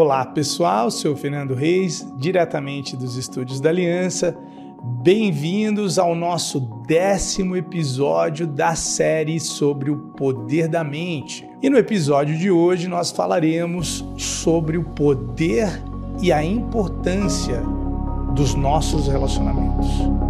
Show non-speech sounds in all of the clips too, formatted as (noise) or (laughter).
Olá pessoal, sou Fernando Reis, diretamente dos estúdios da Aliança. Bem-vindos ao nosso décimo episódio da série sobre o poder da mente. E no episódio de hoje nós falaremos sobre o poder e a importância dos nossos relacionamentos.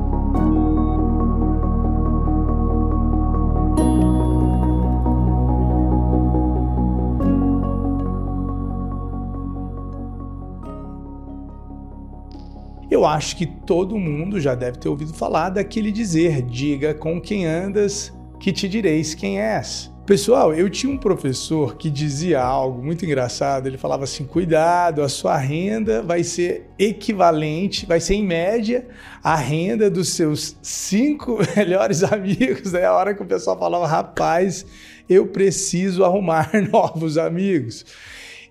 Eu acho que todo mundo já deve ter ouvido falar daquele dizer: diga com quem andas, que te direis quem és. Pessoal, eu tinha um professor que dizia algo muito engraçado. Ele falava assim: cuidado, a sua renda vai ser equivalente, vai ser em média a renda dos seus cinco (laughs) melhores amigos. Daí a hora que o pessoal falava: rapaz, eu preciso arrumar (laughs) novos amigos.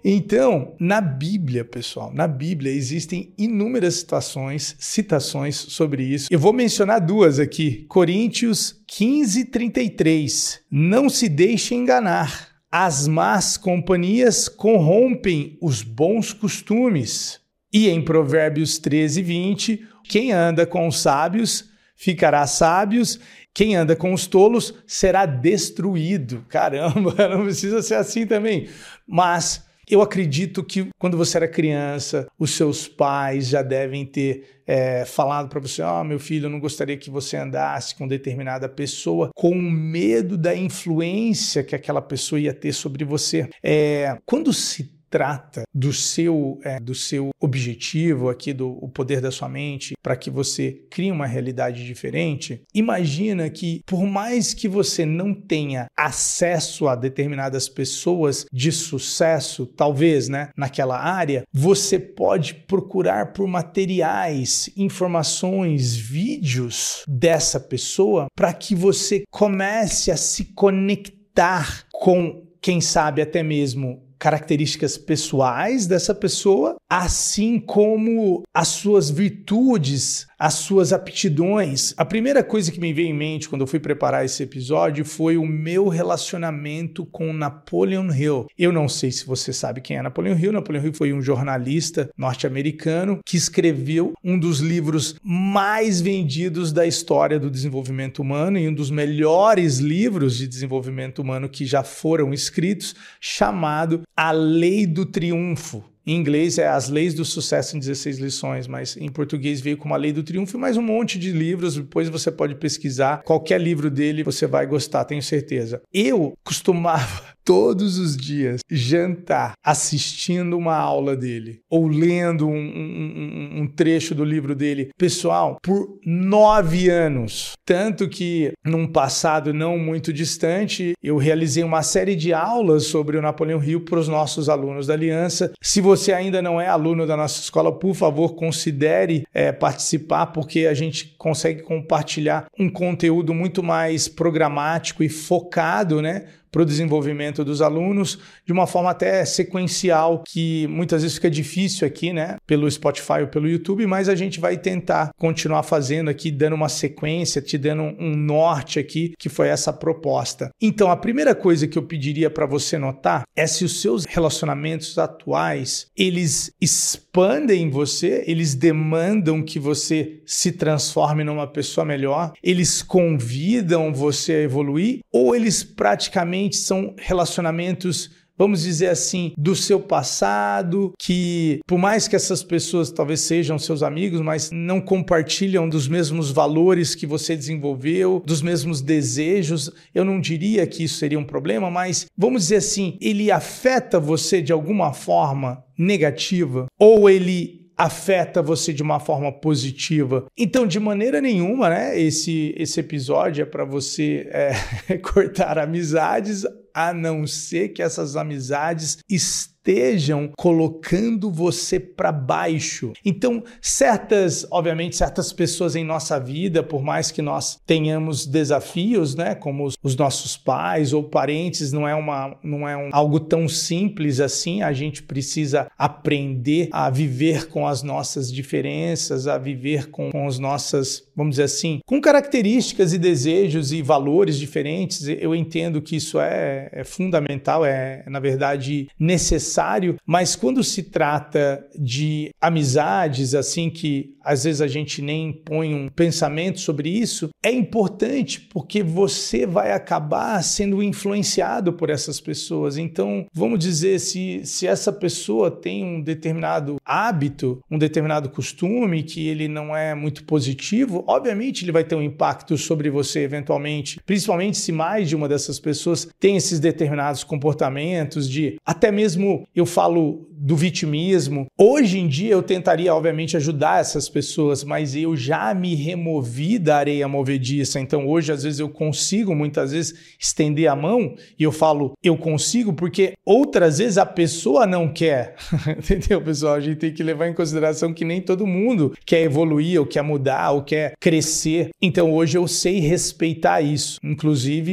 Então, na Bíblia, pessoal, na Bíblia existem inúmeras situações, citações sobre isso. Eu vou mencionar duas aqui. Coríntios 15, 33. Não se deixe enganar. As más companhias corrompem os bons costumes. E em Provérbios 13, 20, quem anda com os sábios ficará sábios, quem anda com os tolos será destruído. Caramba, (laughs) não precisa ser assim também. Mas eu acredito que quando você era criança, os seus pais já devem ter é, falado para você: Ó, oh, meu filho, eu não gostaria que você andasse com determinada pessoa, com medo da influência que aquela pessoa ia ter sobre você. É, quando se trata do seu, é, do seu objetivo aqui, do o poder da sua mente, para que você crie uma realidade diferente, imagina que por mais que você não tenha acesso a determinadas pessoas de sucesso, talvez, né, naquela área, você pode procurar por materiais, informações, vídeos dessa pessoa para que você comece a se conectar com quem sabe até mesmo características pessoais dessa pessoa, assim como as suas virtudes, as suas aptidões. A primeira coisa que me veio em mente quando eu fui preparar esse episódio foi o meu relacionamento com Napoleon Hill. Eu não sei se você sabe quem é Napoleon Hill. Napoleon Hill foi um jornalista norte-americano que escreveu um dos livros mais vendidos da história do desenvolvimento humano e um dos melhores livros de desenvolvimento humano que já foram escritos, chamado A Lei do Triunfo. Em inglês é As Leis do Sucesso em 16 lições, mas em português veio como A Lei do Triunfo e mais um monte de livros. Depois você pode pesquisar. Qualquer livro dele você vai gostar, tenho certeza. Eu costumava todos os dias jantar assistindo uma aula dele ou lendo um, um, um, trecho do livro dele. Pessoal, por nove anos. Tanto que num passado não muito distante, eu realizei uma série de aulas sobre o Napoleão Hill para os nossos alunos da Aliança. Se você ainda não é aluno da nossa escola, por favor, considere é, participar, porque a gente consegue compartilhar um conteúdo muito mais programático e focado, né? Para o desenvolvimento dos alunos de uma forma até sequencial, que muitas vezes fica difícil aqui, né, pelo Spotify ou pelo YouTube, mas a gente vai tentar continuar fazendo aqui, dando uma sequência, te dando um norte aqui, que foi essa proposta. Então, a primeira coisa que eu pediria para você notar é se os seus relacionamentos atuais, eles expandem você, eles demandam que você se transforme numa pessoa melhor, eles convidam você a evoluir ou eles praticamente são relacionamentos vamos dizer assim, do seu passado, que por mais que essas pessoas talvez sejam seus amigos, mas não compartilham dos mesmos valores que você desenvolveu, dos mesmos desejos, eu não diria que isso seria um problema, mas vamos dizer assim, ele afeta você de alguma forma negativa? Ou ele afeta você de uma forma positiva. Então, de maneira nenhuma, né? Esse, esse episódio é para você é, (laughs) cortar amizades, a não ser que essas amizades estejam estejam colocando você para baixo. Então, certas, obviamente, certas pessoas em nossa vida, por mais que nós tenhamos desafios, né, como os, os nossos pais ou parentes, não é uma não é um, algo tão simples assim. A gente precisa aprender a viver com as nossas diferenças, a viver com, com as nossas, vamos dizer assim, com características e desejos e valores diferentes. Eu entendo que isso é, é fundamental, é na verdade necessário necessário, mas quando se trata de amizades, assim que às vezes a gente nem põe um pensamento sobre isso, é importante porque você vai acabar sendo influenciado por essas pessoas. Então, vamos dizer, se, se essa pessoa tem um determinado hábito, um determinado costume que ele não é muito positivo, obviamente ele vai ter um impacto sobre você eventualmente, principalmente se mais de uma dessas pessoas tem esses determinados comportamentos de até mesmo eu falo do vitimismo. Hoje em dia eu tentaria, obviamente, ajudar essas pessoas, mas eu já me removi da areia movediça. Então hoje, às vezes, eu consigo muitas vezes estender a mão e eu falo, eu consigo, porque outras vezes a pessoa não quer. (laughs) Entendeu, pessoal? A gente tem que levar em consideração que nem todo mundo quer evoluir, ou quer mudar, ou quer crescer. Então hoje eu sei respeitar isso, inclusive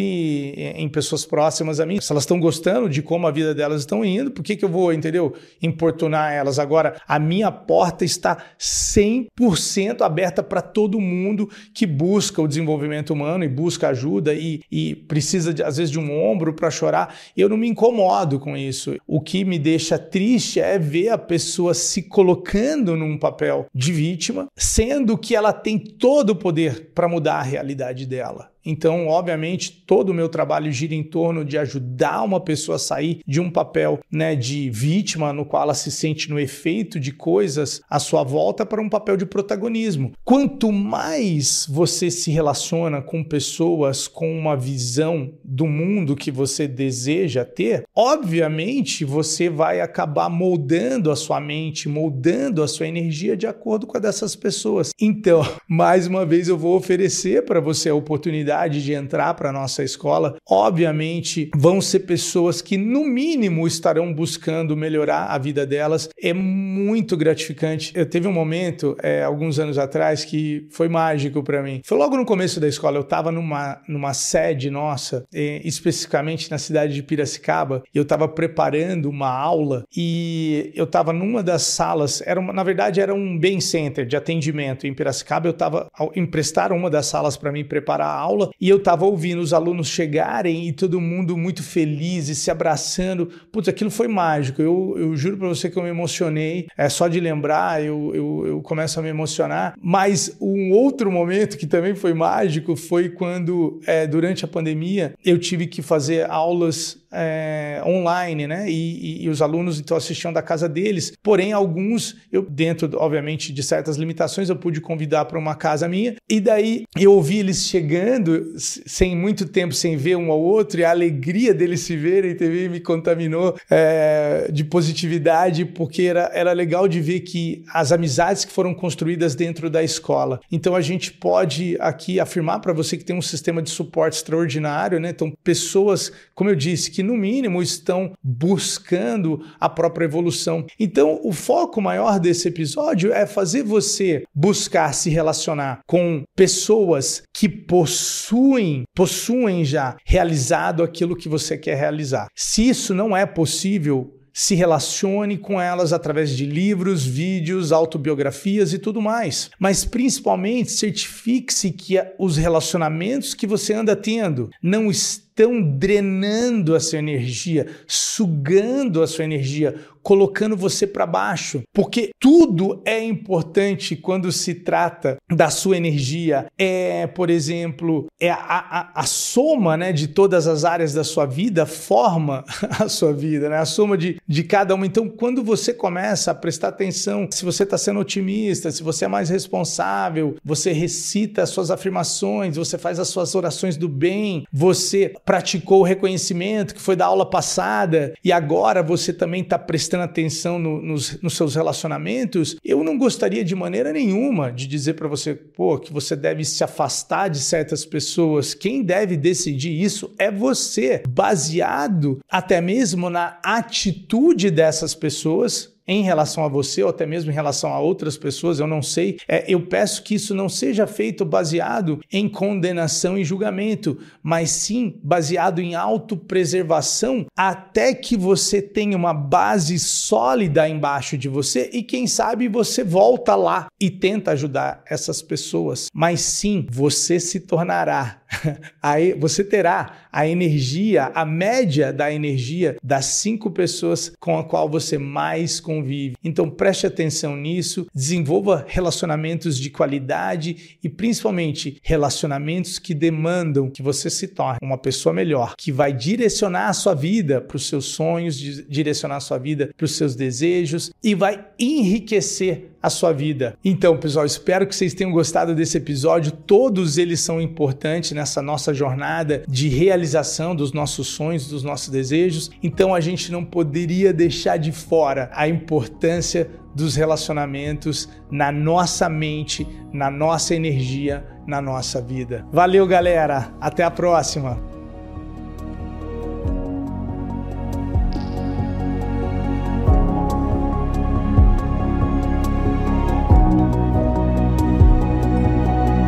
em pessoas próximas a mim. Se elas estão gostando de como a vida delas estão indo, por que, que eu vou, entendeu? importunar elas. Agora, a minha porta está 100% aberta para todo mundo que busca o desenvolvimento humano e busca ajuda e, e precisa, de, às vezes, de um ombro para chorar. Eu não me incomodo com isso. O que me deixa triste é ver a pessoa se colocando num papel de vítima, sendo que ela tem todo o poder para mudar a realidade dela. Então, obviamente, todo o meu trabalho gira em torno de ajudar uma pessoa a sair de um papel né, de vítima, no qual ela se sente no efeito de coisas à sua volta, para um papel de protagonismo. Quanto mais você se relaciona com pessoas com uma visão do mundo que você deseja ter, obviamente você vai acabar moldando a sua mente, moldando a sua energia de acordo com a dessas pessoas. Então, (laughs) mais uma vez, eu vou oferecer para você a oportunidade de entrar para a nossa escola, obviamente vão ser pessoas que, no mínimo, estarão buscando melhorar a vida delas. É muito gratificante. Eu teve um momento, é, alguns anos atrás, que foi mágico para mim. Foi logo no começo da escola. Eu estava numa, numa sede nossa, é, especificamente na cidade de Piracicaba, e eu estava preparando uma aula e eu estava numa das salas, era uma, na verdade era um bem center de atendimento em Piracicaba. Eu estava emprestaram uma das salas para mim preparar a aula aula e eu estava ouvindo os alunos chegarem e todo mundo muito feliz e se abraçando. Putz, aquilo foi mágico. Eu, eu juro para você que eu me emocionei. É só de lembrar, eu, eu, eu começo a me emocionar. Mas um outro momento que também foi mágico foi quando, é, durante a pandemia, eu tive que fazer aulas é, online, né? E, e, e, os alunos então assistiam da casa deles. Porém, alguns, eu dentro, obviamente, de certas limitações, eu pude convidar para uma casa minha. E daí eu ouvi eles chegando, sem muito tempo sem ver um ao outro, e a alegria deles se verem também me contaminou é, de positividade, porque era, era legal de ver que as amizades que foram construídas dentro da escola. Então a gente pode aqui afirmar para você que tem um sistema de suporte extraordinário, né? Então, pessoas, como eu disse, que no mínimo estão buscando a própria evolução. Então, o foco maior desse episódio é fazer você buscar se relacionar com pessoas que possuem, possuem já realizado aquilo que você quer realizar. Se isso não é possível, se relacione com elas através de livros, vídeos, autobiografias e tudo mais. Mas principalmente certifique-se que os relacionamentos que você anda tendo não estão estão drenando a sua energia, sugando a sua energia, colocando você para baixo. Porque tudo é importante quando se trata da sua energia. É, por exemplo, é a, a, a soma né, de todas as áreas da sua vida forma (laughs) a sua vida, né? a soma de, de cada uma. Então, quando você começa a prestar atenção, se você está sendo otimista, se você é mais responsável, você recita as suas afirmações, você faz as suas orações do bem, você praticou o reconhecimento que foi da aula passada e agora você também está prestando atenção no, nos, nos, seus relacionamentos, eu não gostaria de maneira nenhuma de dizer para você, pô, que você deve se afastar de certas pessoas. Quem deve decidir isso é você, baseado até mesmo na atitude dessas pessoas em relação a você ou até mesmo em relação a outras pessoas, eu não sei. É, eu peço que isso não seja feito baseado em condenação e julgamento, mas sim baseado em autopreservação até que você tenha uma base sólida embaixo de você e quem sabe você volta lá e tenta ajudar essas pessoas. Mas sim, você se tornará (laughs) Aí você terá a energia, a média da energia das cinco pessoas com a qual você mais convive. Então preste atenção nisso, desenvolva relacionamentos de qualidade e principalmente relacionamentos que demandam que você se torne uma pessoa melhor, que vai direcionar a sua vida para os seus sonhos, direcionar a sua vida para os seus desejos e vai enriquecer a sua vida. Então, pessoal, espero que vocês tenham gostado desse episódio. Todos eles são importantes nessa nossa jornada de realização dos nossos sonhos, dos nossos desejos. Então, a gente não poderia deixar de fora a importância dos relacionamentos na nossa mente, na nossa energia, na nossa vida. Valeu, galera. Até a próxima.